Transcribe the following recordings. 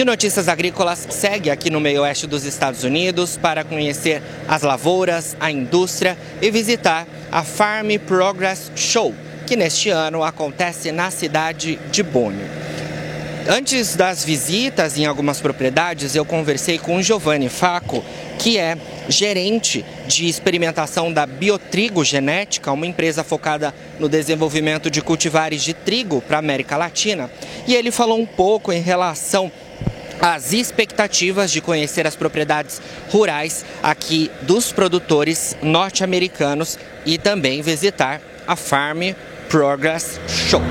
E Notícias Agrícolas segue aqui no meio oeste dos Estados Unidos para conhecer as lavouras, a indústria e visitar a Farm Progress Show, que neste ano acontece na cidade de Boone. Antes das visitas em algumas propriedades, eu conversei com o Giovanni Faco, que é gerente de experimentação da Biotrigo Genética, uma empresa focada no desenvolvimento de cultivares de trigo para a América Latina. E ele falou um pouco em relação às expectativas de conhecer as propriedades rurais aqui dos produtores norte-americanos e também visitar a Farm Progress Show.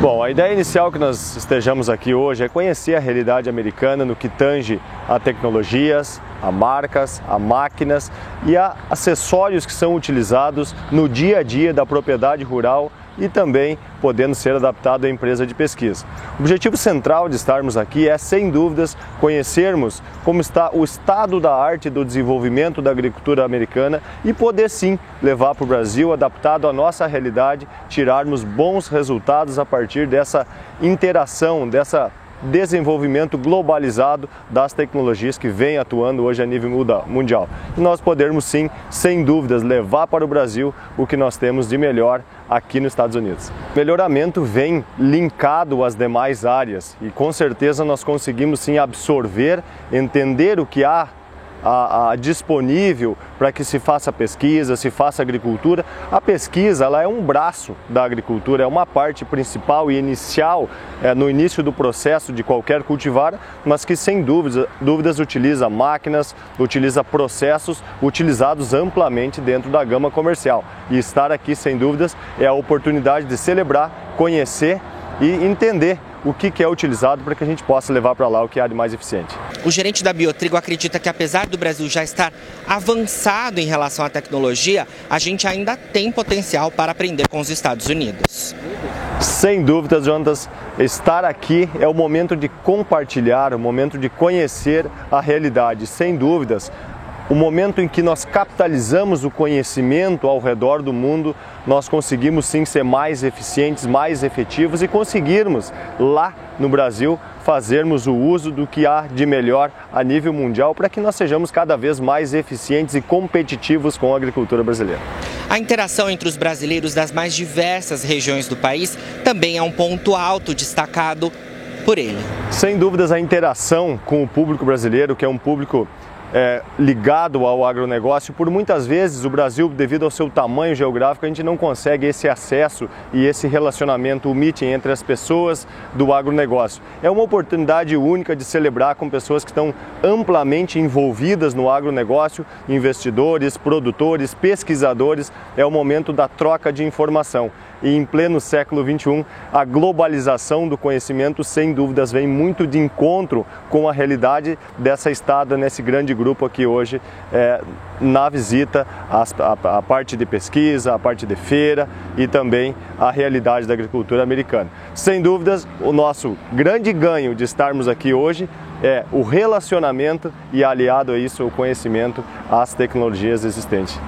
Bom, a ideia inicial que nós estejamos aqui hoje é conhecer a realidade americana no que tange a tecnologias, a marcas, a máquinas e a acessórios que são utilizados no dia a dia da propriedade rural e também podendo ser adaptado à empresa de pesquisa. O objetivo central de estarmos aqui é, sem dúvidas, conhecermos como está o estado da arte do desenvolvimento da agricultura americana e poder sim levar para o Brasil, adaptado à nossa realidade, tirarmos bons resultados a partir dessa interação, dessa desenvolvimento globalizado das tecnologias que vem atuando hoje a nível mundial. E nós podermos sim, sem dúvidas, levar para o Brasil o que nós temos de melhor aqui nos Estados Unidos. O melhoramento vem linkado às demais áreas e com certeza nós conseguimos sim absorver, entender o que há a, a, disponível para que se faça pesquisa, se faça agricultura. A pesquisa ela é um braço da agricultura, é uma parte principal e inicial é, no início do processo de qualquer cultivar, mas que sem dúvidas, dúvidas utiliza máquinas, utiliza processos utilizados amplamente dentro da gama comercial. E estar aqui, sem dúvidas, é a oportunidade de celebrar, conhecer e entender o que, é utilizado para que a gente possa levar para lá o que há de mais eficiente. O gerente da Biotrigo acredita que apesar do Brasil já estar avançado em relação à tecnologia, a gente ainda tem potencial para aprender com os Estados Unidos. Sem dúvidas, Jonas, estar aqui é o momento de compartilhar, o momento de conhecer a realidade. Sem dúvidas, o momento em que nós capitalizamos o conhecimento ao redor do mundo, nós conseguimos sim ser mais eficientes, mais efetivos e conseguirmos lá no Brasil fazermos o uso do que há de melhor a nível mundial para que nós sejamos cada vez mais eficientes e competitivos com a agricultura brasileira. A interação entre os brasileiros das mais diversas regiões do país também é um ponto alto destacado por ele. Sem dúvidas, a interação com o público brasileiro, que é um público é, ligado ao agronegócio, por muitas vezes o Brasil, devido ao seu tamanho geográfico, a gente não consegue esse acesso e esse relacionamento, o meeting entre as pessoas do agronegócio. É uma oportunidade única de celebrar com pessoas que estão amplamente envolvidas no agronegócio, investidores, produtores, pesquisadores. É o momento da troca de informação e em pleno século XXI, a globalização do conhecimento, sem dúvidas, vem muito de encontro com a realidade dessa estada nesse grande grupo aqui hoje é, na visita à, parte de pesquisa, a parte de feira e também a realidade da agricultura americana. Sem dúvidas, o nosso grande ganho de estarmos aqui hoje é o relacionamento e aliado a isso o conhecimento às tecnologias existentes.